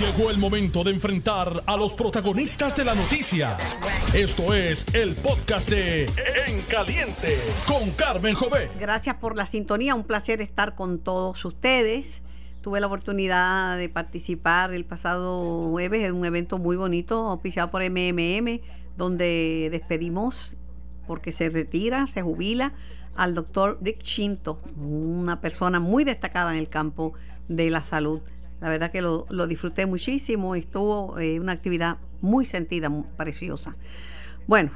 Llegó el momento de enfrentar a los protagonistas de la noticia. Esto es el podcast de En Caliente con Carmen Jové. Gracias por la sintonía, un placer estar con todos ustedes. Tuve la oportunidad de participar el pasado jueves en un evento muy bonito, oficiado por MMM, donde despedimos, porque se retira, se jubila, al doctor Rick Chinto, una persona muy destacada en el campo de la salud. La verdad que lo, disfruté muchísimo, estuvo eh, una actividad muy sentida, muy preciosa. Bueno,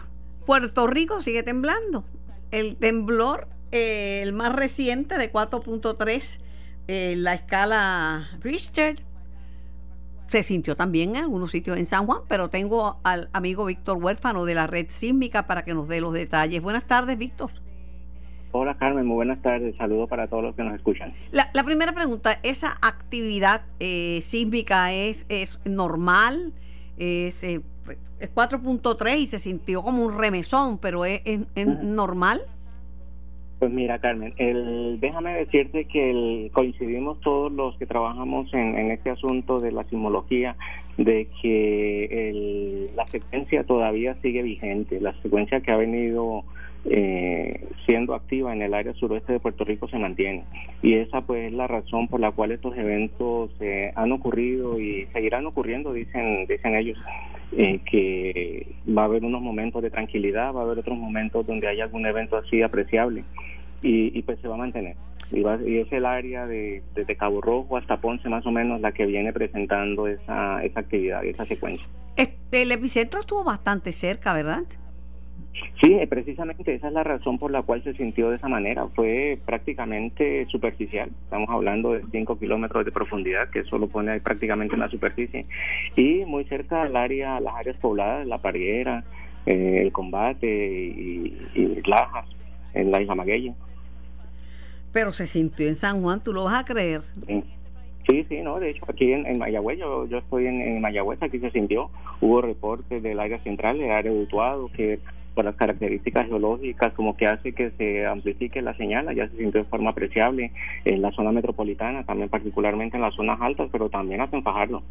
Puerto Rico sigue temblando. El temblor, eh, el más reciente de 4.3, eh, la escala Richter, se sintió también en algunos sitios en San Juan, pero tengo al amigo Víctor Huérfano de la red sísmica para que nos dé los detalles. Buenas tardes, Víctor. Hola Carmen, muy buenas tardes. Saludos para todos los que nos escuchan. La, primera pregunta, ¿esa actividad eh, sísmica es, es normal? Es, eh, es 4.3 y se sintió como un remesón, pero ¿es, normal? Pues mira, Carmen, el, déjame decirte que el, coincidimos todos los que trabajamos en, en, este asunto de la sismología, de que el, la secuencia todavía sigue vigente, la secuencia que ha venido eh, siendo activa en el área suroeste de Puerto Rico se mantiene. Y esa pues es la razón por la cual estos eventos eh, han ocurrido y seguirán ocurriendo, dicen, dicen ellos, eh, que va a haber unos momentos de tranquilidad, va a haber otros momentos donde hay algún evento así apreciable y, pues se va a mantener. Y, y, es el área de, desde Cabo Rojo hasta Ponce más o menos la que viene presentando esa, esa actividad y esa secuencia. Este, el epicentro estuvo bastante cerca, ¿verdad? Sí, eh, precisamente esa es la razón por la cual se sintió de esa manera. Fue prácticamente superficial. Estamos hablando de 5 kilómetros de profundidad, que eso lo pone ahí prácticamente en la superficie. Y muy cerca al área, las áreas pobladas, la pariera, eh, el combate y, y, Lajas, en la isla Maguella. Pero se sintió en San Juan, ¿tú lo vas a creer? Sí. Sí, no, de hecho aquí en, Mayagüez, yo, yo estoy en, en, Mayagüez, aquí se sintió, hubo reportes del área central, del área de Utuado, que por las características geológicas, como que hace que se amplifique la señal, ya se sintió de forma apreciable en la zona metropolitana, también particularmente en las zonas altas, pero también hasta en Fajardo.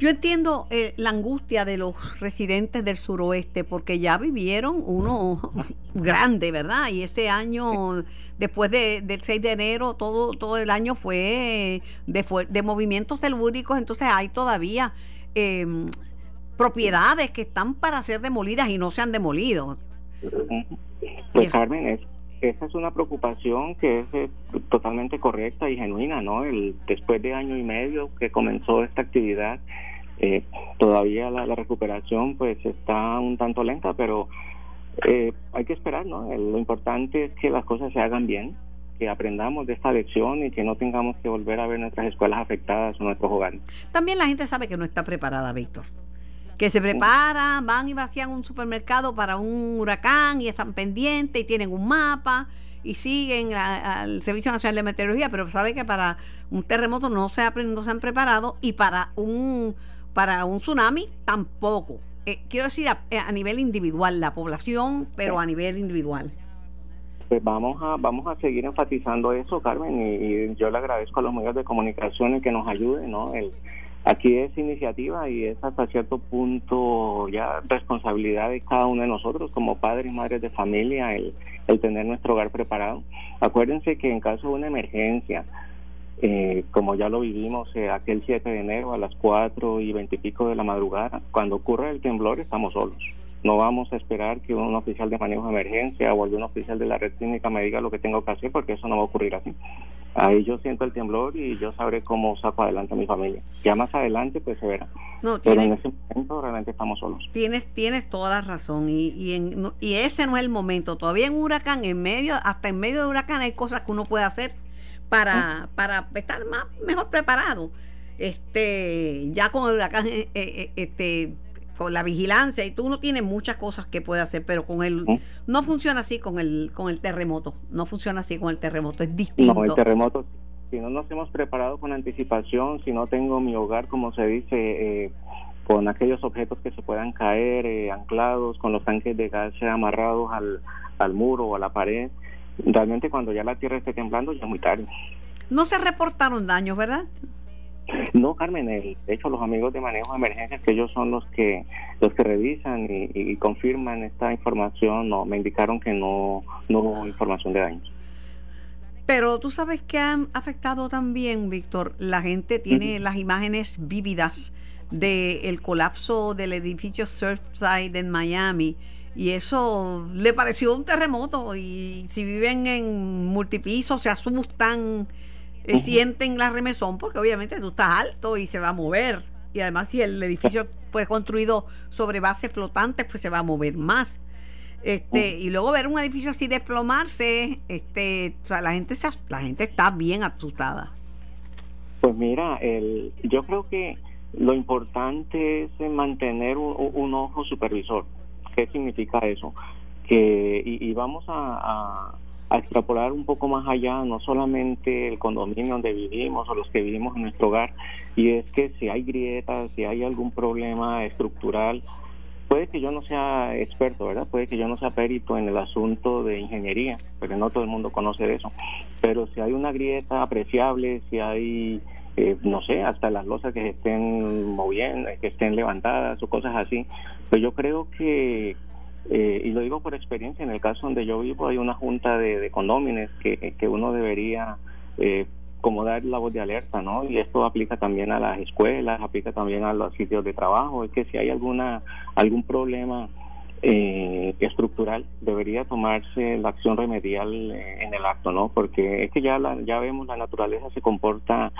Yo entiendo eh, la angustia de los residentes del suroeste porque ya vivieron uno grande, ¿verdad? Y este año, después de, del 6 de enero, todo, todo el año fue de, de movimientos telúricos, entonces hay todavía eh, propiedades que están para ser demolidas y no se han demolido. Pues Carmen, es, esa es una preocupación que es eh, totalmente correcta y genuina, ¿no? El, después de año y medio que comenzó esta actividad, eh, todavía la, recuperación pues está un tanto lenta, pero eh, hay que esperar, ¿no? lo importante es que las cosas se hagan bien, que aprendamos de esta lección y que no tengamos que volver a ver nuestras escuelas afectadas o nuestros hogares. También la gente sabe que no está preparada, Víctor que se preparan, van y vacían un supermercado para un huracán y están pendientes y tienen un mapa y siguen al Servicio Nacional de Meteorología, pero sabe que para un terremoto no se, no se han preparado y para un, para un tsunami tampoco. Eh, quiero decir a, nivel individual, la población, pero a nivel individual. Pues vamos a, vamos a seguir enfatizando eso, Carmen, y, yo le agradezco a los medios de comunicación que nos ayuden, ¿no? El, Aquí es iniciativa y es hasta cierto punto ya responsabilidad de cada uno de nosotros como padres y madres de familia el, el tener nuestro hogar preparado. Acuérdense que en caso de una emergencia, eh, como ya lo vivimos eh, aquel 7 de enero a las 4 y 20 y pico de la madrugada, cuando ocurre el temblor estamos solos. No vamos a esperar que un oficial de manejo de emergencia o algún oficial de la red clínica me diga lo que tengo que hacer porque eso no va a ocurrir así. Ahí yo siento el temblor y yo sabré cómo saco adelante a mi familia. Ya más adelante pues se verá. Pero en ese momento realmente estamos solos. Tienes, tienes toda la razón y, y, en, y ese no es el momento. Todavía en huracán, en medio, hasta en medio de huracán hay cosas que uno puede hacer para, para estar más mejor preparado. Este, ya con el huracán, eh, eh, este con la vigilancia y tú no tienes muchas cosas que puedes hacer, pero con el no funciona así con el con el terremoto, no funciona así con el terremoto, es distinto. No, el terremoto si no nos hemos preparado con anticipación, si no tengo mi hogar como se dice eh, con aquellos objetos que se puedan caer eh, anclados, con los tanques de gas amarrados al, al muro o a la pared, realmente cuando ya la tierra esté temblando ya es muy tarde. No se reportaron daños, ¿verdad? No, Carmen, de hecho los amigos de manejo de emergencias, que ellos son los que los que revisan y, confirman esta información, no, me indicaron que no, no hubo información de daños. Pero tú sabes que han afectado también, Víctor, la gente tiene las imágenes vívidas del colapso del edificio Surfside en Miami y eso le pareció un terremoto y si viven en multipisos se asustan, eh, sienten la remesón porque obviamente tú estás alto y se va a mover y además si el edificio fue construido sobre bases flotantes pues se va a mover más. Este, y luego ver un edificio así desplomarse, este, o sea, la gente se, la gente está bien asustada. Pues mira, el, yo creo que lo importante es mantener un, ojo supervisor. ¿Qué significa eso? Que y, vamos a, a, extrapolar un poco más allá, no solamente el condominio donde vivimos o los que vivimos en nuestro hogar, y es que si hay grietas, si hay algún problema estructural, puede que yo no sea experto, ¿verdad? Puede que yo no sea perito en el asunto de ingeniería, porque no todo el mundo conoce eso. Pero si hay una grieta apreciable, si hay, eh, no sé, hasta las losas que se estén moviendo, que estén levantadas o cosas así, pues yo creo que, eh, y lo digo por experiencia, en el caso donde yo vivo hay una junta de, de condómines que, que uno debería eh, como dar la voz de alerta, ¿no? Y esto aplica también a las escuelas, aplica también a los sitios de trabajo, es que si hay alguna algún problema eh, estructural debería tomarse la acción remedial eh, en el acto, ¿no? Porque es que ya la, ya vemos la naturaleza se comporta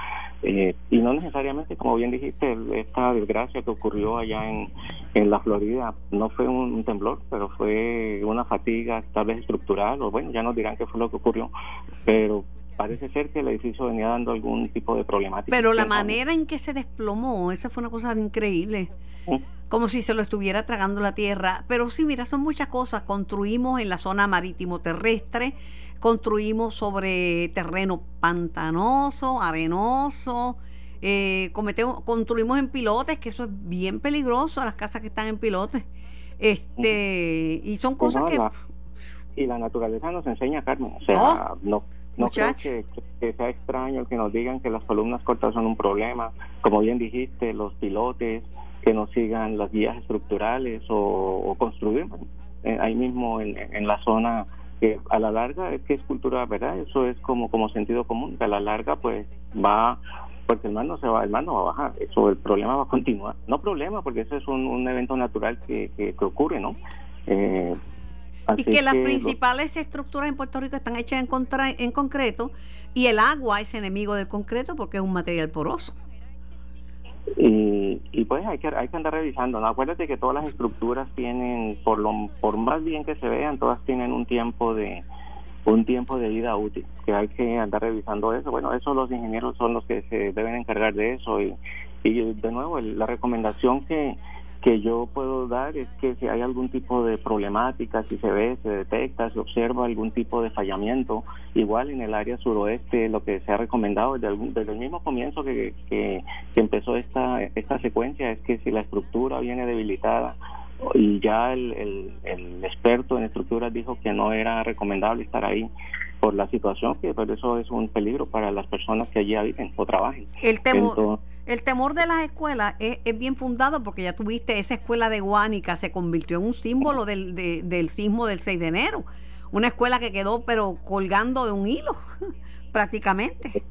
eh, y no necesariamente, como bien dijiste, esta desgracia que ocurrió allá en, en la Florida no fue un, temblor, pero fue una fatiga tal vez estructural o bueno, ya nos dirán qué fue lo que ocurrió, pero parece ser que el edificio venía dando algún tipo de problemática. Pero la manera en que se desplomó, esa fue una cosa increíble. Como si se lo estuviera tragando la tierra. Pero sí, mira, son muchas cosas. Construimos en la zona marítimo terrestre, construimos sobre terreno pantanoso, arenoso, eh, cometemos, construimos en pilotes, que eso es bien peligroso, las casas que están en pilotes. Este, y son pues cosas que... y la naturaleza nos enseña, Carmen. O sea, no no creo que, sea extraño que nos digan que las columnas cortas son un problema. Como bien dijiste, los pilotes, que nos sigan las guías estructurales o, construir eh, ahí mismo en, la zona que a la larga es que es cultura, ¿verdad? Eso es como como sentido común, que a la larga pues va porque el mar no se va, el mar no va a bajar, eso el problema va a continuar. No problema, porque eso es un, evento natural que, que, ocurre, ¿no? Eh, y que, las principales estructuras en Puerto Rico están hechas en, contra, en concreto y el agua es enemigo del concreto porque es un material poroso. Y, y pues hay que hay que andar revisando. ¿no? Acuérdate que todas las estructuras tienen, por lo por más bien que se vean, todas tienen un tiempo de un tiempo de vida útil, que hay que andar revisando eso. Bueno, eso los ingenieros son los que se deben encargar de eso y, y de nuevo la recomendación que que yo puedo dar es que si hay algún tipo de problemática, si se ve, se detecta, se observa algún tipo de fallamiento, igual en el área suroeste lo que se ha recomendado desde, desde el mismo comienzo que, que, empezó esta, esta secuencia es que si la estructura viene debilitada y ya el, el, el experto en estructuras dijo que no era recomendable estar ahí, por la situación que por eso es un peligro para las personas que allí viven o trabajen. El temor, el temor de las escuelas es, bien fundado porque ya tuviste esa escuela de Guánica se convirtió en un símbolo del, del sismo del 6 de enero, una escuela que quedó pero colgando de un hilo prácticamente.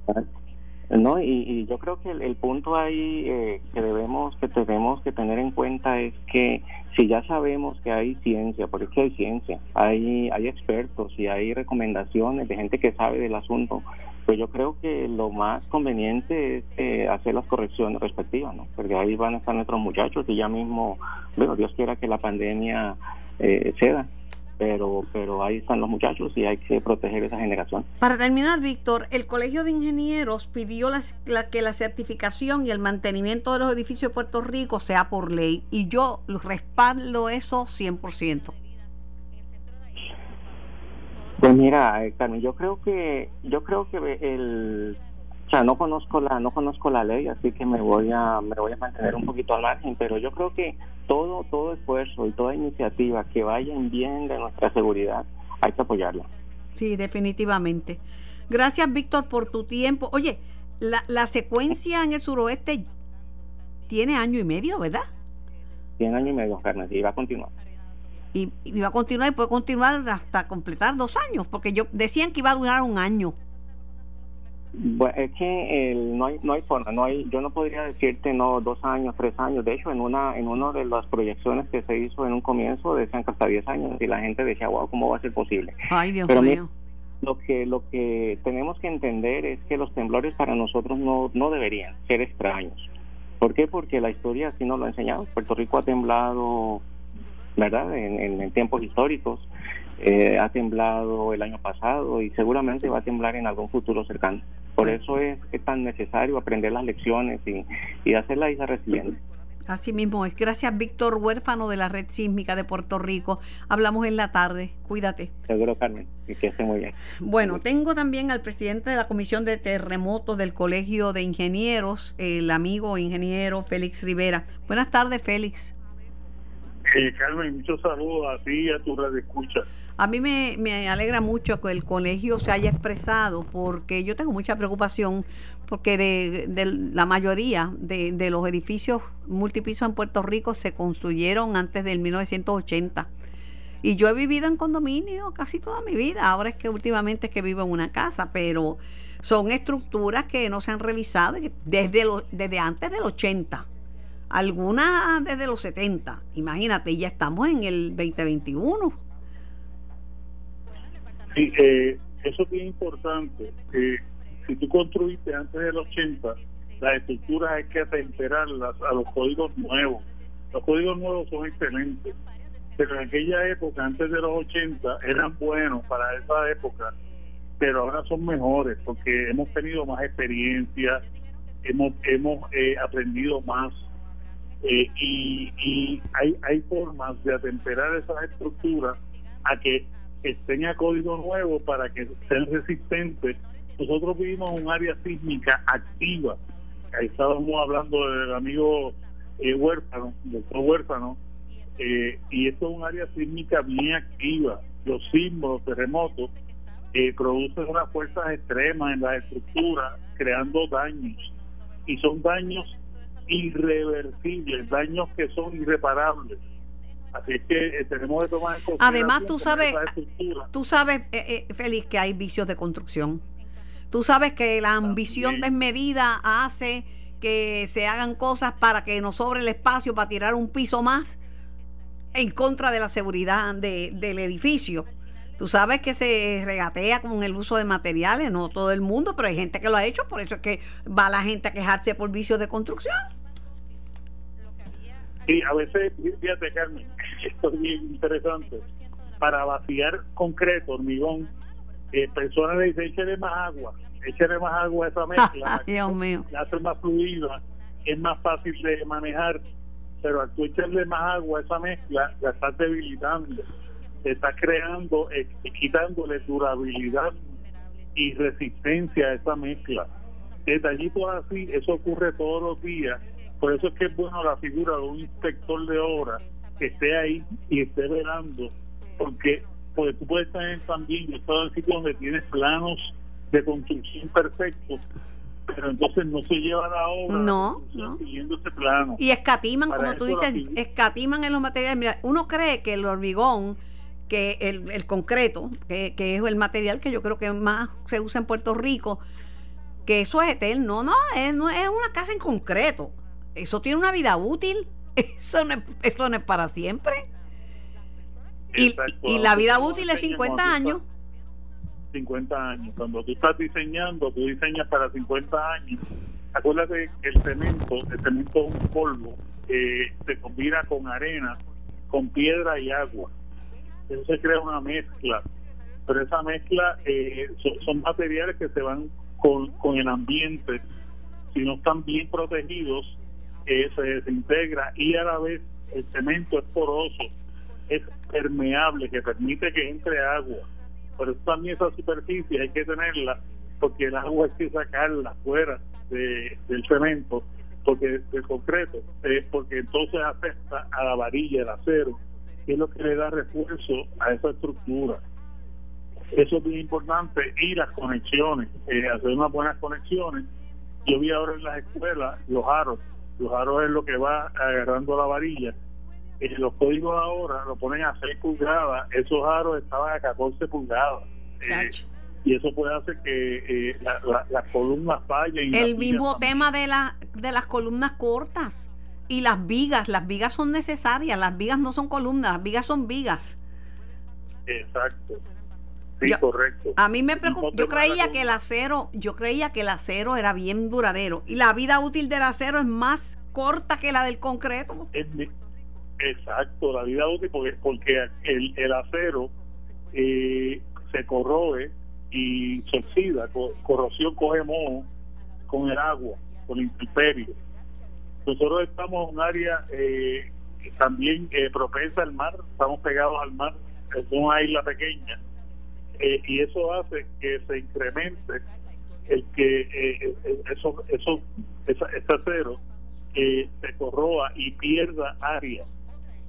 No, y, yo creo que el, punto ahí eh, que debemos que tenemos que tener en cuenta es que si ya sabemos que hay ciencia, porque es que hay ciencia, hay hay expertos y hay recomendaciones de gente que sabe del asunto, pues yo creo que lo más conveniente es eh, hacer las correcciones respectivas, ¿no? Porque ahí van a estar nuestros muchachos y ya mismo, bueno, Dios quiera que la pandemia eh, ceda pero, pero ahí están los muchachos y hay que proteger esa generación. Para terminar, Víctor, el Colegio de Ingenieros pidió la, que la certificación y el mantenimiento de los edificios de Puerto Rico sea por ley y yo respaldo eso 100%. Pues mira, eh, Carmen, yo creo que yo creo que el o sea, no conozco la no conozco la ley, así que me voy a me voy a mantener un poquito al margen, pero yo creo que todo todo esfuerzo y toda iniciativa que vaya en bien de nuestra seguridad hay que apoyarla. Sí, definitivamente. Gracias, Víctor, por tu tiempo. Oye, la, la secuencia en el suroeste tiene año y medio, ¿verdad? Tiene año y medio, Carmen, y va a continuar. Y, y, va a continuar y puede continuar hasta completar dos años, porque yo decían que iba a durar un año. Bueno, es que el, no hay no hay forma, no hay, yo no podría decirte no dos años, tres años. De hecho, en una en una de las proyecciones que se hizo en un comienzo decían que hasta diez años y la gente decía, wow, cómo va a ser posible. Ay, Dios mío. lo que lo que tenemos que entender es que los temblores para nosotros no no deberían ser extraños. ¿Por qué? Porque la historia así nos lo ha enseñado. Puerto Rico ha temblado, ¿verdad? En, en tiempos históricos. Eh, ha temblado el año pasado y seguramente va a temblar en algún futuro cercano. Por eso es, tan necesario aprender las lecciones y, y hacer la isla resiliente. Así mismo es. Gracias, Víctor Huérfano de la Red Sísmica de Puerto Rico. Hablamos en la tarde. Cuídate. Seguro, Carmen. Y que esté muy bien. Bueno, tengo también al presidente de la Comisión de Terremotos del Colegio de Ingenieros, el amigo ingeniero Félix Rivera. Buenas tardes, Félix. Eh, Carmen, muchos saludos a ti y a tu red escucha. A mí me, alegra mucho que el colegio se haya expresado porque yo tengo mucha preocupación porque de, la mayoría de, los edificios multipisos en Puerto Rico se construyeron antes del 1980. Y yo he vivido en condominio casi toda mi vida. Ahora es que últimamente es que vivo en una casa, pero son estructuras que no se han revisado desde, desde antes del 80. Algunas desde los 70. Imagínate, ya estamos en el 2021 Sí, eh, eso es bien importante. Eh, si tú construiste antes del 80, las estructuras hay que atemperarlas a los códigos nuevos. Los códigos nuevos son excelentes, pero en aquella época, antes de los 80, eran buenos para esa época, pero ahora son mejores porque hemos tenido más experiencia, hemos, hemos eh, aprendido más eh, y, y hay, hay formas de atemperar esas estructuras a que que tenga código nuevo para que sean resistentes. Nosotros vivimos un área sísmica activa. Ahí estábamos hablando del amigo eh, Huérfano, doctor Huérfano, eh, y esto es un área sísmica bien activa. Los sismos, terremotos, eh, producen unas fuerzas extremas en la estructura, creando daños. Y son daños irreversibles, daños que son irreparables Así que eh, tenemos que tomar en Además, tú sabes, tú sabes, eh, eh, Félix, que hay vicios de construcción. Tú sabes que la ambición desmedida hace que se hagan cosas para que nos sobre el espacio para tirar un piso más en contra de la seguridad del edificio. Tú sabes que se regatea con el uso de materiales, no todo el mundo, pero hay gente que lo ha hecho, por eso es que va la gente a quejarse por vicios de construcción. Sí, a veces, fíjate Carmen, esto es bien interesante. Para vaciar concreto, hormigón, eh, personas le dicen, échale más agua, échale más agua a esa mezcla. Dios mío. La hace más fluida, es más fácil de manejar, pero al tú echarle más agua a esa mezcla, la estás debilitando, te estás creando, eh, quitándole durabilidad y resistencia a esa mezcla. Detallitos así, eso ocurre todos los días por eso es que es bueno la figura de un inspector de obra que esté ahí y esté velando, porque, porque tú puedes tener también, yo he en sitios donde tienes planos de construcción perfectos, pero entonces no se lleva la obra no, no. siguiendo ese plano. Y escatiman, como tú dices, escatiman en los materiales. Mira, uno cree que el hormigón, que el, el concreto, que, que es el material que yo creo que más se usa en Puerto Rico, que eso es eterno. No, es, no es una casa en concreto eso tiene una vida útil. Eso no es, eso no es para siempre. Y, y, la vida útil es 50 años. 50 años. Cuando tú estás diseñando, tú diseñas para 50 años. Acuérdate que el cemento, el cemento es un polvo, eh, se combina con arena, con piedra y agua. Eso se crea una mezcla. Pero esa mezcla eh, son, son, materiales que se van con, con el ambiente. Si no están bien protegidos, que se desintegra y a la vez el cemento es poroso, es permeable, que permite que entre agua. Pero también esa superficie hay que tenerla porque el agua hay que sacarla fuera de, del cemento, porque del concreto, eh, porque entonces afecta a la varilla, el acero, que es lo que le da refuerzo a esa estructura. Eso es muy importante y las conexiones, eh, hacer unas buenas conexiones yo vi ahora en las escuelas los aros, los aros es lo que va agarrando la varilla. Eh, los códigos ahora lo ponen a 6 pulgadas, esos aros estaban a 14 pulgadas. Eh, y eso puede hacer que eh, las columnas fallen. El mismo tema de, la, de las columnas cortas y las vigas. Las vigas son necesarias, las vigas no son columnas, las vigas son vigas. Exacto. Sí, correcto. A mí me preocupa, yo creía que el acero, yo creía que el acero era bien duradero y la vida útil del acero es más corta que la del concreto. exacto, la vida útil porque, porque el, el acero eh, se corroe y se oxida, corrosión coge moho con el agua, con el. Nosotros estamos en un área eh, también eh, propensa al mar, estamos pegados al mar, es una isla pequeña, eh, y eso hace que se incremente el que eh, eso, eso, esa, ese acero se corroa y pierda área.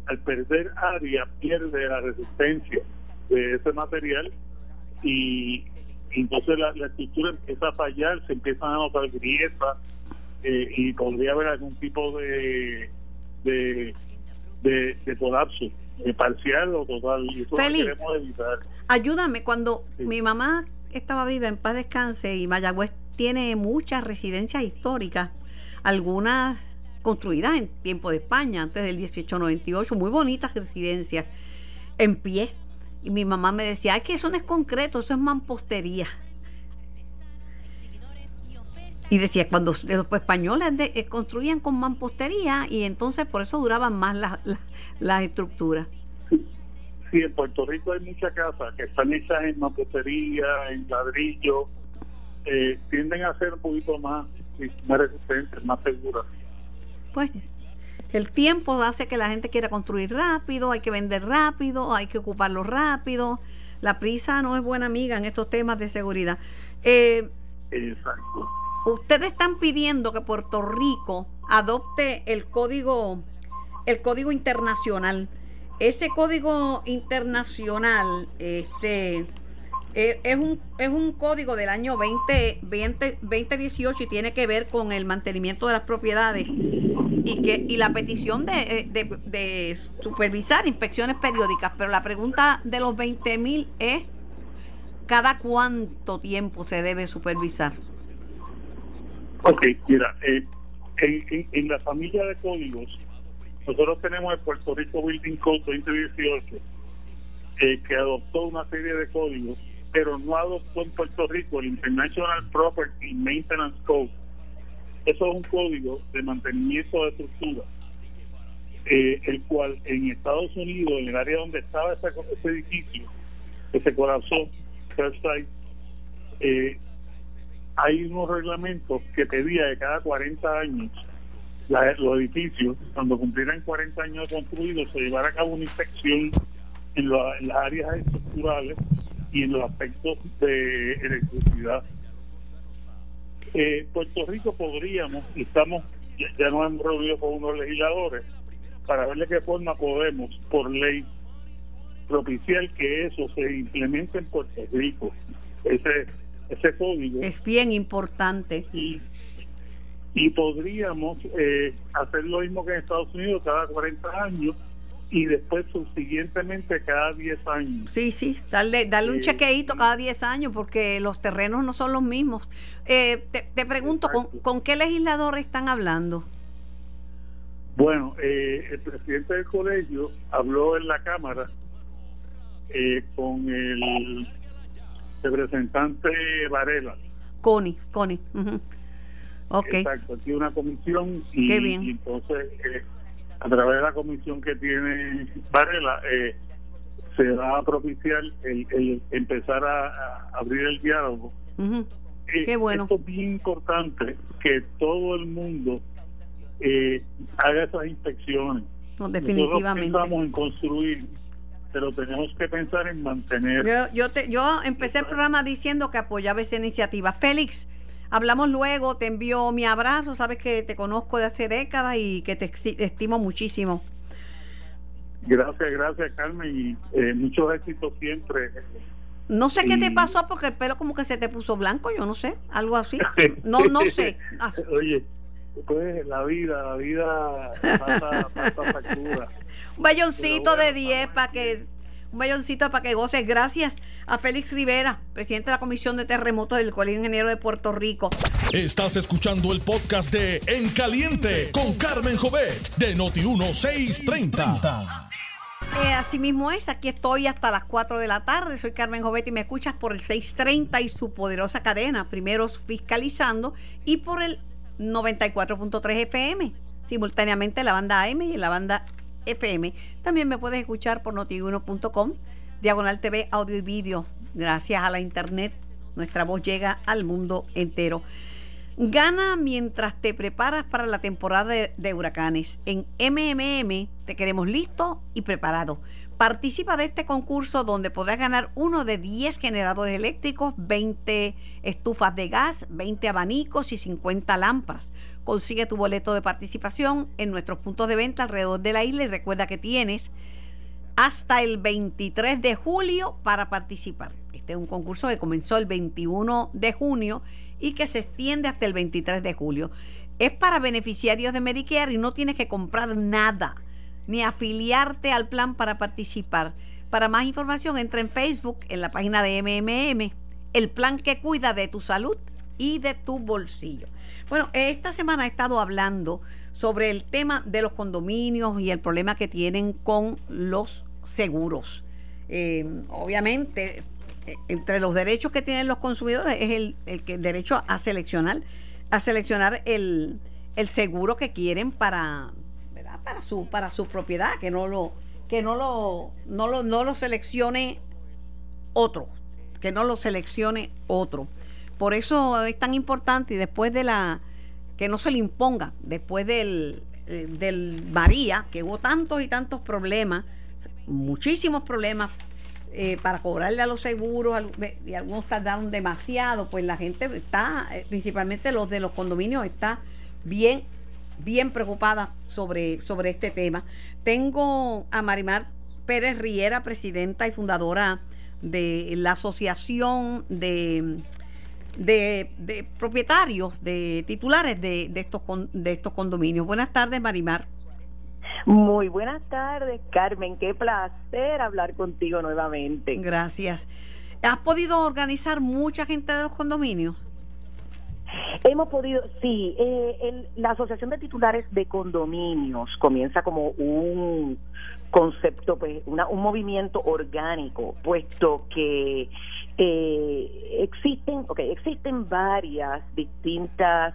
Al perder área, pierde la resistencia de ese material y entonces la, estructura empieza a fallar, se empiezan a notar grietas eh, y podría haber algún tipo de de, de, colapso eh, parcial o total. Y eso queremos evitar. Ayúdame, cuando mi mamá estaba viva en paz descanse y Mayagüez tiene muchas residencias históricas, algunas construidas en tiempo de España, antes del 1898, muy bonitas residencias en pie y mi mamá me decía, es que eso no es concreto, eso es mampostería. Y decía, cuando los españoles eh, construían con mampostería y entonces por eso duraban más las estructuras. Sí, en Puerto Rico hay muchas casas que están hechas en mampostería, en ladrillo, eh, tienden a ser un poquito más, más resistentes, más seguras. Pues el tiempo hace que la gente quiera construir rápido, hay que vender rápido, hay que ocuparlo rápido. La prisa no es buena amiga en estos temas de seguridad. Eh, Exacto. Ustedes están pidiendo que Puerto Rico adopte el código, el código internacional. Ese código internacional, este, eh, es, un, es un código del año 20, 2018 y tiene que ver con el mantenimiento de las propiedades y que y la petición de, eh, de, supervisar inspecciones periódicas. Pero la pregunta de los 20 mil es, ¿cada cuánto tiempo se debe supervisar? Ok, mira, eh, en, la familia de códigos, nosotros tenemos el Puerto Rico Building Code 2018, que adoptó una serie de códigos pero no adoptó en Puerto Rico el International Property Maintenance Code. Eso es un código de mantenimiento de estructura, eh, el cual en Estados Unidos, en el área donde estaba ese, edificio, ese corazón, eh, hay unos reglamentos que pedía de cada 40 años los edificios, cuando cumplieran 40 años construidos, se llevara a cabo una inspección en las áreas estructurales y en los aspectos de electricidad. Eh, Puerto Rico podríamos, y estamos, ya, nos hemos reunido con unos legisladores, para ver de qué forma podemos, por ley, propiciar que eso se implemente en Puerto Rico. Ese, ese código. Es bien importante. Y, y podríamos eh, hacer lo mismo que en Estados Unidos cada 40 años y después subsiguientemente cada 10 años. Sí, sí, darle, darle un chequeito cada 10 años porque los terrenos no son los mismos. Eh, te, pregunto, ¿con, qué legislador están hablando? Bueno, eh, el presidente del colegio habló en la Cámara eh, con el representante Varela. Connie, Connie. Exacto, aquí una comisión y, Qué bien. y entonces a través de la comisión que tiene Varela, eh, se va a propiciar el, empezar a, abrir el diálogo. Eh, Qué bueno. Esto es bien importante que todo el mundo eh, haga esas inspecciones. No, definitivamente. Nosotros pensamos en construir, pero tenemos que pensar en mantener. Yo, yo, te, yo empecé el programa diciendo que apoyaba esa iniciativa. Félix, Hablamos luego, te envío mi abrazo, sabes que te conozco de hace décadas y que te estimo muchísimo. Gracias, gracias Carmen y eh, muchos éxitos siempre No sé qué te pasó porque el pelo como que se te puso blanco, yo no sé, algo así. No, no sé. Oye, pues la vida, la vida pasa, factura. Un bayoncito de 10 para que un bayoncito para que goces. Gracias a Félix Rivera, presidente de la Comisión de Terremotos del Colegio Ingeniero de Puerto Rico. Estás escuchando el podcast de En Caliente con Carmen Jovet de Noti 1630. Eh, así mismo es, aquí estoy hasta las 4 de la tarde. Soy Carmen Jovet y me escuchas por el 630 y su poderosa cadena, primeros fiscalizando, y por el 94.3 FM, simultáneamente la banda AM y la banda FM. También me puedes escuchar por notiuno.com, diagonal TV, audio y vídeo. Gracias a la internet, nuestra voz llega al mundo entero. Gana mientras te preparas para la temporada de, huracanes. En MMM te queremos listo y preparado. Participa de este concurso donde podrás ganar uno de 10 generadores eléctricos, 20 estufas de gas, 20 abanicos y 50 lámparas. Consigue tu boleto de participación en nuestros puntos de venta alrededor de la isla y recuerda que tienes hasta el 23 de julio para participar. Este es un concurso que comenzó el 21 de junio y que se extiende hasta el 23 de julio. Es para beneficiarios de Medicare y no tienes que comprar nada ni afiliarte al plan para participar. Para más información entra en Facebook en la página de MMM, el plan que cuida de tu salud y de tu bolsillo. Bueno, esta semana he estado hablando sobre el tema de los condominios y el problema que tienen con los seguros. Eh, obviamente, eh, entre los derechos que tienen los consumidores es el, el, derecho a seleccionar, a seleccionar el, el seguro que quieren para, para su para su propiedad, que no lo que no lo no lo no lo seleccione otro, que no lo seleccione otro. Por eso es tan importante y después de la que no se le imponga, después del eh, del María, que hubo tantos y tantos problemas, muchísimos problemas eh, para cobrarle a los seguros y algunos tardaron demasiado, pues la gente está, eh, principalmente los de los condominios, está bien bien preocupada sobre, sobre este tema. Tengo a Marimar Pérez Riera, presidenta y fundadora de la Asociación de, de, Propietarios, de titulares de, de, estos, de estos condominios. Buenas tardes, Marimar. Muy buenas tardes, Carmen. Qué placer hablar contigo nuevamente. Gracias. ¿Has podido organizar mucha gente de los condominios? Hemos podido, sí, eh, la Asociación de Titulares de Condominios comienza como un concepto, pues, una, un movimiento orgánico, puesto que eh, existen, okay, existen varias distintas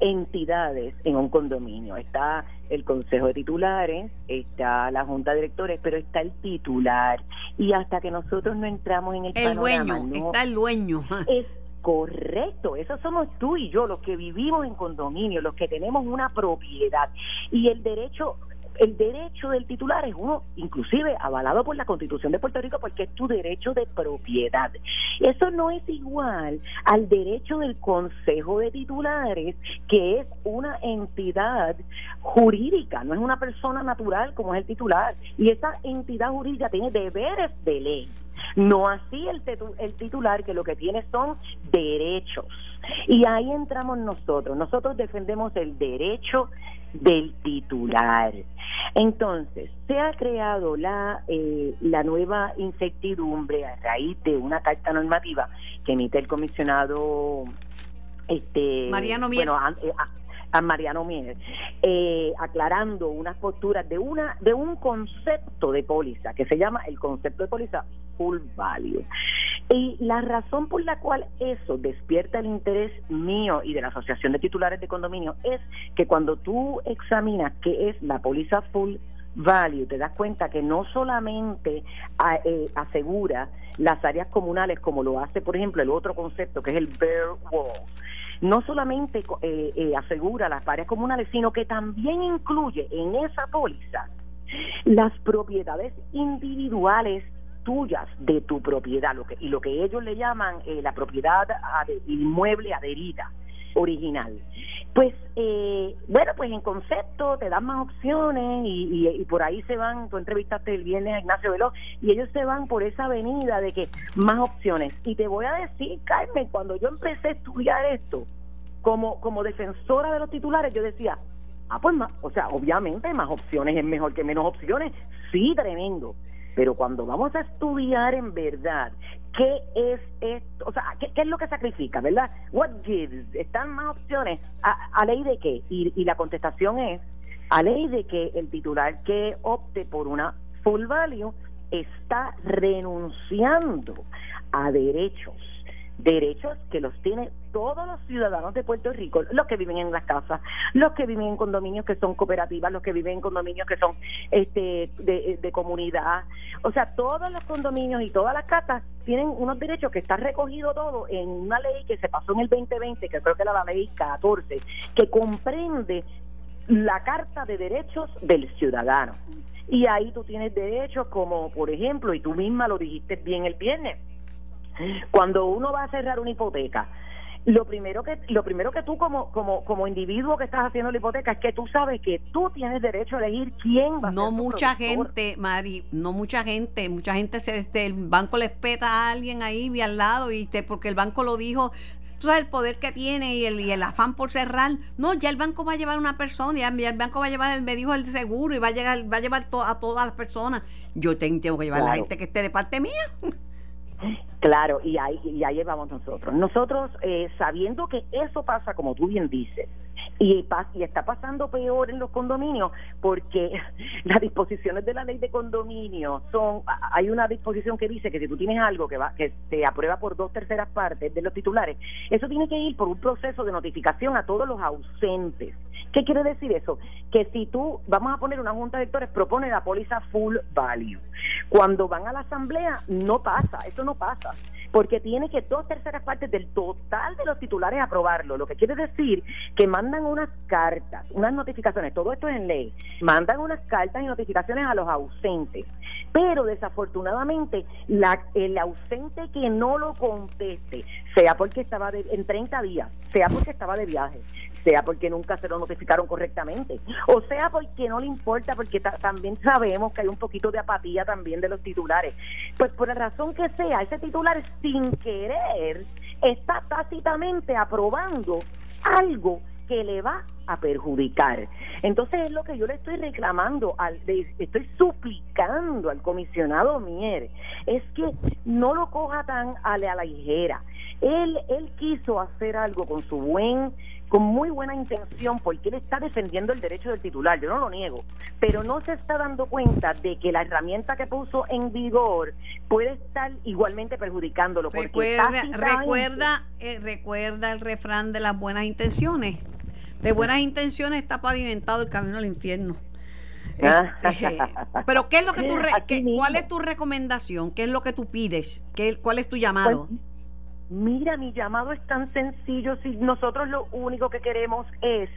entidades en un condominio. Está el Consejo de Titulares, está la Junta de Directores, pero está el titular. Y hasta que nosotros no entramos en el, el dueño, está el dueño. Es Correcto, esos somos tú y yo, los que vivimos en condominio, los que tenemos una propiedad. Y el derecho el derecho del titular es uno, inclusive avalado por la Constitución de Puerto Rico, porque es tu derecho de propiedad. Eso no es igual al derecho del Consejo de Titulares, que es una entidad jurídica, no es una persona natural como es el titular. Y esa entidad jurídica tiene deberes de ley. No así el, el titular que lo que tiene son derechos. Y ahí entramos nosotros. Nosotros defendemos el derecho del titular. Entonces, se ha creado la, eh, la nueva incertidumbre a raíz de una carta normativa que emite el comisionado este Mariano Mier. Eh, a Mariano Mier, eh, aclarando unas posturas de una de un concepto de póliza que se llama el concepto de póliza full value. Y la razón por la cual eso despierta el interés mío y de la Asociación de Titulares de Condominio es que cuando tú examinas qué es la póliza full value, te das cuenta que no solamente eh, asegura las áreas comunales como lo hace, por ejemplo, el otro concepto que es el bare wall, no solamente eh, eh, asegura las áreas comunales, sino que también incluye en esa póliza las propiedades individuales tuyas de tu propiedad lo que, y lo que ellos le llaman eh, la propiedad inmueble adherida. original. Pues, eh, bueno, pues en concepto te dan más opciones y, y, por ahí se van, tú entrevistaste el viernes a Ignacio Veloz, y ellos se van por esa avenida de que más opciones. Y te voy a decir, Carmen, cuando yo empecé a estudiar esto, como, como defensora de los titulares, yo decía, ah, pues más, o sea, obviamente más opciones es mejor que menos opciones, sí, tremendo. Pero cuando vamos a estudiar en verdad qué es esto, o sea, qué, es lo que sacrifica, ¿verdad? What gives? ¿Están más opciones? ¿A, ley de qué? Y, y la contestación es, a ley de que el titular que opte por una full value está renunciando a derechos derechos que los tienen todos los ciudadanos de Puerto Rico, los que viven en las casas, los que viven en condominios que son cooperativas, los que viven en condominios que son este de, comunidad, o sea, todos los condominios y todas las casas tienen unos derechos que está recogido todo en una ley que se pasó en el 2020, que creo que era la ley 14, que comprende la Carta de Derechos del Ciudadano. Y ahí tú tienes derechos como, por ejemplo, y tú misma lo dijiste bien el viernes, cuando uno va a cerrar una hipoteca, lo primero que lo primero que tú como como como individuo que estás haciendo la hipoteca es que tú sabes que tú tienes derecho a elegir quién va a no mucha gente Mari no mucha gente mucha gente se este, el banco le espeta a alguien ahí y al lado y este, porque el banco lo dijo tú sabes el poder que tiene y el, y el afán por cerrar. No ya el banco va a llevar una persona ya, el banco va a llevar me dijo el seguro y va a llegar va a llevar a todas las personas. Yo tengo que llevar a la gente que esté de parte mía Claro, y ahí, y ahí vamos nosotros. Nosotros, eh, sabiendo que eso pasa, como tú bien dices, y, y está pasando peor en los condominios, porque las disposiciones de la ley de condominio son, hay una disposición que dice que si tú tienes algo que va que se aprueba por dos terceras partes de los titulares, eso tiene que ir por un proceso de notificación a todos los ausentes. ¿Qué quiere decir eso? Que si tú, vamos a poner una junta de directores, propone la póliza full value. Cuando van a la asamblea, no pasa, eso no pasa, porque tiene que dos terceras partes del total de los titulares aprobarlo, lo que quiere decir que mandan unas cartas, unas notificaciones, todo esto es en ley, mandan unas cartas y notificaciones a los ausentes, pero desafortunadamente el ausente que no lo conteste, sea porque estaba en 30 días, sea porque estaba de viaje, sea porque nunca se lo notificaron correctamente, o sea porque no le importa, porque también sabemos que hay un poquito de apatía también de los titulares. Pues por la razón que sea, ese titular sin querer está tácitamente aprobando algo que le va a perjudicar. Entonces es lo que yo le estoy reclamando, al, estoy suplicando al comisionado Mier, es que no lo coja tan a la ligera. Él, él quiso hacer algo con su buen con muy buena intención porque él está defendiendo el derecho del titular, yo no lo niego, pero no se está dando cuenta de que la herramienta que puso en vigor puede estar igualmente perjudicándolo. recuerda, recuerda, eh, recuerda el refrán de las buenas intenciones. De buenas intenciones está pavimentado el camino al infierno. Ah. Este, pero ¿qué es lo que tú cuál es tu recomendación? ¿Qué es lo que tú pides? ¿Qué, ¿Cuál es tu llamado? Pues, mira, mi llamado es tan sencillo, si nosotros lo único que queremos es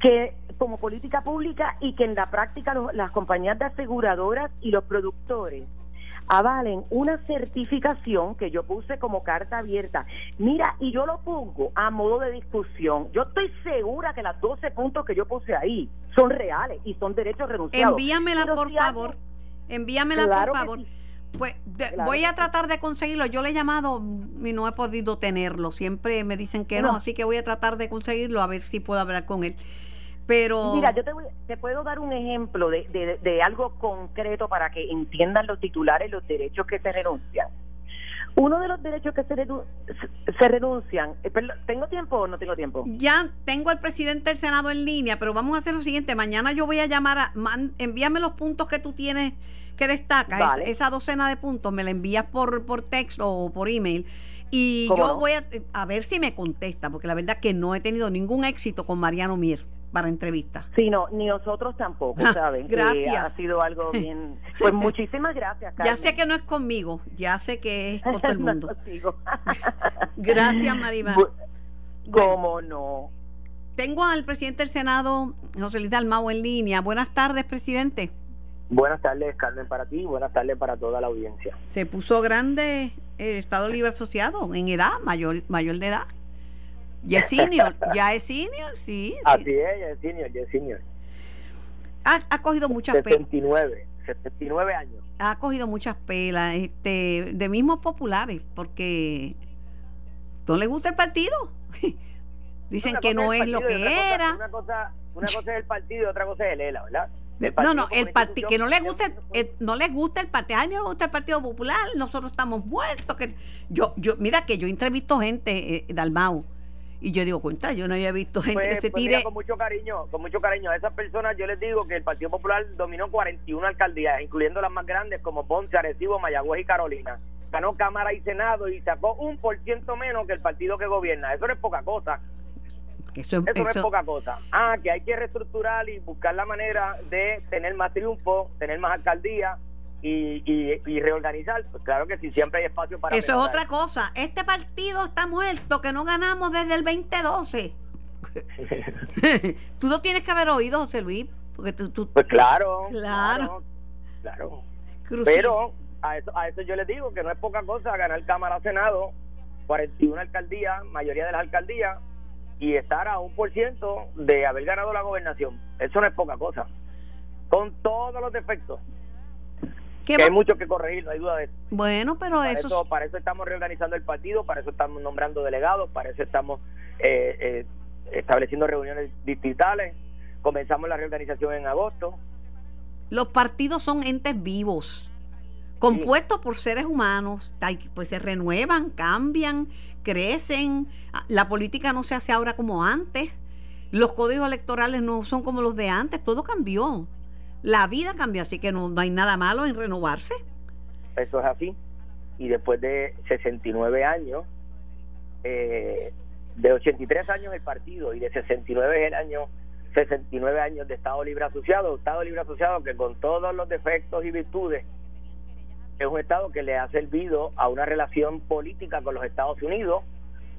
que como política pública y que en la práctica las compañías de aseguradoras y los productores avalen una certificación que yo puse como carta abierta. Mira, y yo lo pongo a modo de discusión. Yo estoy segura que las 12 puntos que yo puse ahí son reales y son derechos renunciados. Envíamela, por favor. Envíamela, por favor. Pues voy a tratar de conseguirlo. Yo le he llamado y no he podido tenerlo. Siempre me dicen que no, así que voy a tratar de conseguirlo a ver si puedo hablar con él. Pero mira, yo te, puedo dar un ejemplo de, de, algo concreto para que entiendan los titulares los derechos que se renuncian. Uno de los derechos que se, se renuncian, eh, ¿tengo tiempo o no tengo tiempo? Ya tengo al presidente del Senado en línea, pero vamos a hacer lo siguiente. Mañana yo voy a llamar a, envíame los puntos que tú tienes que destaca, esa docena de puntos, me la envías por, por texto o por email. Y yo voy a, a, ver si me contesta, porque la verdad que no he tenido ningún éxito con Mariano Mier para entrevistas. Sí, no, ni nosotros tampoco, ¿sabes? gracias. ha sido algo bien. Pues muchísimas gracias, Ya sé que no es conmigo, ya sé que es con todo el mundo. gracias, Maribel. ¿Cómo no? Tengo al presidente del Senado, José Luis Dalmau, en línea. Buenas tardes, presidente. Buenas tardes, Carmen, para ti. Buenas tardes para toda la audiencia. Se puso grande el Estado Libre Asociado en edad, mayor, mayor de edad. Ya es senior, ya es senior, sí. Así es, ya es senior, ya es senior. Ha, ha cogido muchas pelas. 79, 79 años. Ha cogido muchas pelas, este, de mismos populares, porque no le gusta el partido. Dicen que no es lo partido que cosa- era. Una cosa, una cosa es el partido y otra cosa es el ELA, ¿verdad? No, no, el partido que no le gusta, el- no les gusta el partido, a mí no me gusta el Partido Popular, nosotros estamos muertos, que yo yo mira que yo entrevisto gente eh, Dalmau y yo digo, cuenta, yo no había visto gente Pues- que se pues mira, tire con mucho cariño, con mucho cariño. A esas personas yo les digo que el Partido Popular dominó 41 alcaldías, incluyendo las más grandes como Ponce, Arecibo, Mayagüez y Carolina. Ganó Cámara y Senado y sacó un por ciento menos que el partido que gobierna. Eso no es poca cosa. Eso, es- Eso no es poca cosa. Ah, que hay que reestructurar y buscar la manera de tener más triunfo, tener más alcaldías y, y, y reorganizar. Pues claro que sí, siempre hay espacio para eso es otra cosa. Este partido está muerto, que no ganamos desde el 2012. tú no tienes que haber oído, José Luis, porque tú, tú Pues claro. Claro. Claro. Pero a eso, a eso yo les digo que no es poca cosa ganar Cámara Senado, 41 alcaldías, mayoría de las alcaldías, y estar a un por ciento de haber ganado la gobernación. Eso no es poca cosa. Con todos los defectos. ¿Qué Que hay mucho que corregir, no hay duda de eso. Bueno, pero Para eso, eso, para eso estamos reorganizando el partido, para eso estamos nombrando delegados, para eso estamos eh, eh, estableciendo reuniones distritales. Comenzamos la reorganización en agosto. los partidos son entes vivos, compuestos por seres humanos, pues se renuevan, cambian, crecen. Ah, La política no se hace ahora como antes. Los códigos electorales no son como los de antes, todo cambió. La vida cambió, así que no, no hay nada malo en renovarse. Eso es así. Y después de 69 años, eh, de 83 años el partido y de 69 el año 69 años de Estado Libre Asociado, Estado Libre Asociado que con todos los defectos y virtudes es un Estado que le ha servido a una relación política con los Estados Unidos,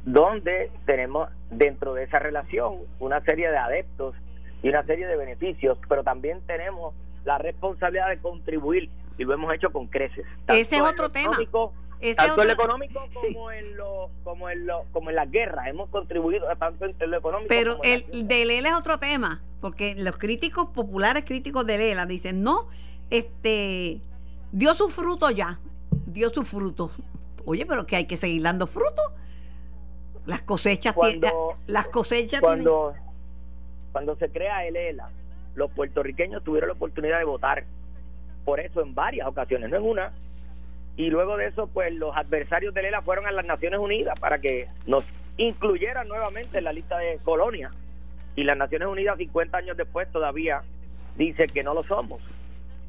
donde tenemos dentro de esa relación una serie de adeptos y una serie de beneficios, pero también tenemos la responsabilidad de contribuir y lo hemos hecho con creces. Ese es otro tema. Ese tanto en lo otro- económico como en lo como en lo como en la guerra hemos contribuido tanto en lo económico Pero como en la el de Lela es otro tema, porque los críticos populares críticos de Lela dicen, no, este, dio su fruto ya, dio su fruto. Oye, pero que hay que seguir dando fruto. Las cosechas, Cuando- las cosechas tienen- cuando cuando se crea el ELA los puertorriqueños tuvieron la oportunidad de votar por eso en varias ocasiones no en una y luego de eso pues los adversarios del ELA fueron a las Naciones Unidas para que nos incluyeran nuevamente en la lista de colonias y las Naciones Unidas 50 años después todavía dice que no lo somos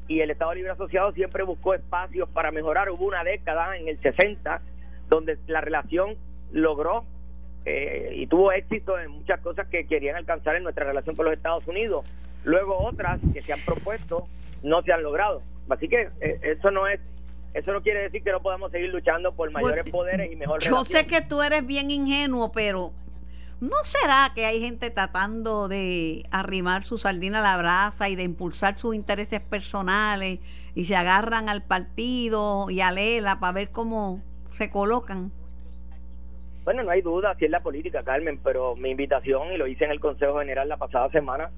y el Estado Libre Asociado siempre buscó espacios para mejorar hubo una década en el 60 donde la relación logró eh, y tuvo éxito en muchas cosas que querían alcanzar en nuestra relación con los Estados Unidos. Luego otras que se han propuesto no se han logrado. Así que eh, eso no es, eso no quiere decir que no podamos seguir luchando por mayores Bueno, poderes y mejor Yo relación. sé que tú eres bien ingenuo, pero ¿no será que hay gente tratando de arrimar su sardina a la brasa y de impulsar sus intereses personales y se agarran al partido y a Lela para ver cómo se colocan? Bueno, no hay duda, así es la política, Carmen, pero mi invitación, y lo hice en el Consejo General la pasada semana,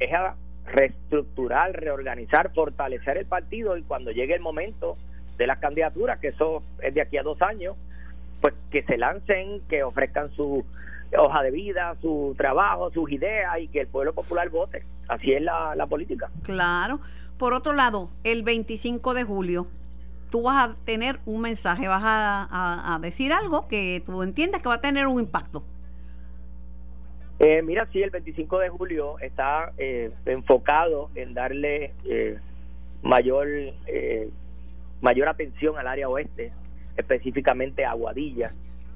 es a reestructurar, reorganizar, fortalecer el partido y cuando llegue el momento de las candidaturas, que eso es de aquí a dos años, pues que se lancen, que ofrezcan su hoja de vida, su trabajo, sus ideas y que el pueblo popular vote. Así es la, la política. Claro. Por otro lado, el 25 de julio, tú vas a tener un mensaje, vas a, a- a decir algo que tú entiendas que va a tener un impacto. Eh, mira, sí, el 25 de julio está eh, enfocado en darle eh, mayor eh, mayor atención al área oeste, específicamente a Aguadilla,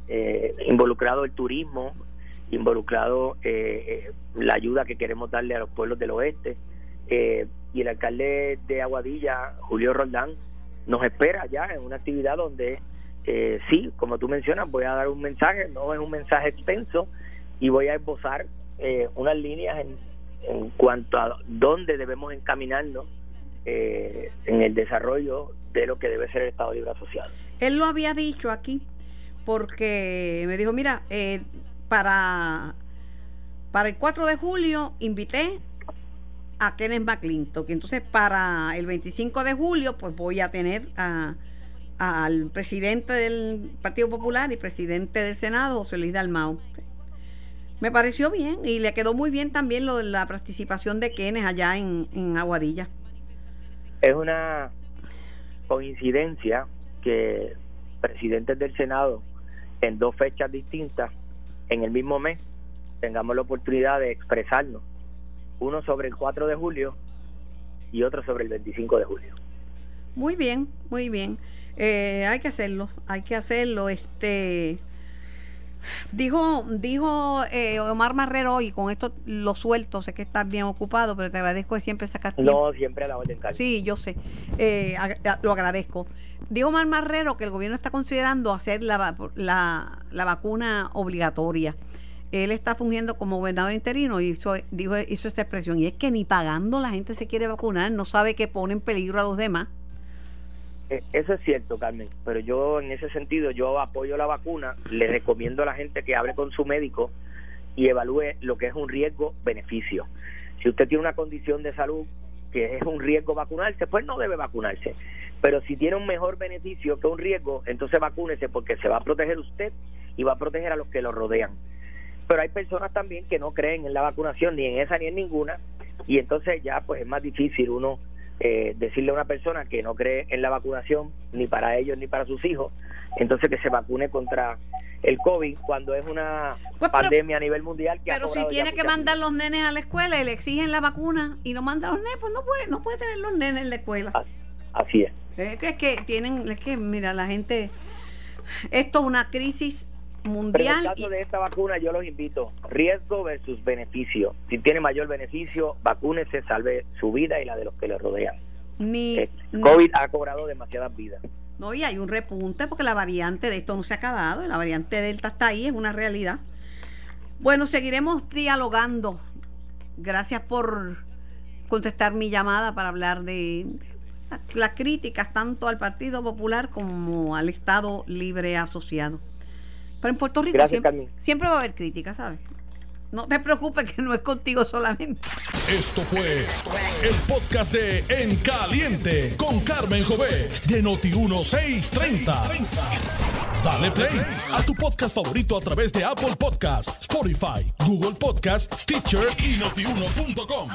eh, involucrado el turismo, involucrado eh, eh, la ayuda que queremos darle a los pueblos del oeste. eh, y el alcalde de Aguadilla, Julio Roldán, nos espera ya en una actividad donde eh, sí, como tú mencionas, voy a dar un mensaje, no es un mensaje extenso, y voy a esbozar unas líneas en, en cuanto a dónde debemos encaminarnos eh, en el desarrollo de lo que debe ser el Estado Libre Asociado. Él lo había dicho aquí porque me dijo, mira, eh, para, para el 4 de julio invité a Kenneth McClintock. Entonces, para el 25 de julio, pues voy a tener al presidente del Partido Popular y presidente del Senado, José Luis Dalmau. Me pareció bien y le quedó muy bien también lo de la participación de Kenneth allá en, en Aguadilla. Es una coincidencia que presidentes del Senado en dos fechas distintas en el mismo mes tengamos la oportunidad de expresarnos uno sobre el 4 de julio y otro sobre el 25 de julio. Muy bien, muy bien. Eh, hay que hacerlo, hay que hacerlo. Este dijo, dijo eh, Omar Marrero y con esto lo suelto, sé que estás bien ocupado, pero te agradezco que siempre sacas tiempo. No, siempre a la orden, Sí, yo sé, eh, lo agradezco. Dijo Omar Marrero que el gobierno está considerando hacer la, la, la vacuna obligatoria él está fungiendo como gobernador interino y hizo, dijo, hizo esta expresión. Y es que ni pagando la gente se quiere vacunar, no sabe que pone en peligro a los demás. Eh, eso es cierto, Carmen, pero yo en ese sentido yo apoyo la vacuna, le recomiendo a la gente que hable con su médico y evalúe lo que es un riesgo-beneficio. Si usted tiene una condición de salud que es un riesgo vacunarse, pues no debe vacunarse. Pero si tiene un mejor beneficio que un riesgo, entonces vacúnese porque se va a proteger usted y va a proteger a los que lo rodean pero hay personas también que no creen en la vacunación, ni en esa ni en ninguna, y entonces ya pues es más difícil uno eh, decirle a una persona que no cree en la vacunación, ni para ellos ni para sus hijos, entonces que se vacune contra el COVID cuando es una pues, pandemia a nivel mundial. Que pero si tiene que mandar los nenes a la escuela y le exigen la vacuna y no manda a los nenes, pues no puede, no puede tener los nenes en la escuela. Así, es. Es que, es que tienen, es que mira, la gente, esto es una crisis mundial. en el caso de esta vacuna, yo los invito: riesgo versus beneficio. Si tiene mayor beneficio, vacúnese, salve su vida y la de los que le rodean. Ni, eh, COVID ha cobrado demasiadas vidas. No, y hay un repunte porque la variante de esto no se ha acabado, la variante Delta está ahí, es una realidad. Bueno, seguiremos dialogando. Gracias por contestar mi llamada para hablar de las críticas tanto al Partido Popular como al Estado Libre Asociado. Pero en Puerto Rico siempre, va a haber críticas, ¿sabes? No te preocupes que no es contigo solamente. Esto fue el podcast de En Caliente con Carmen Jovet de Noti1630. Dale play a tu podcast favorito a través de Apple Podcasts, Spotify, Google Podcasts, Stitcher y notiuno.com.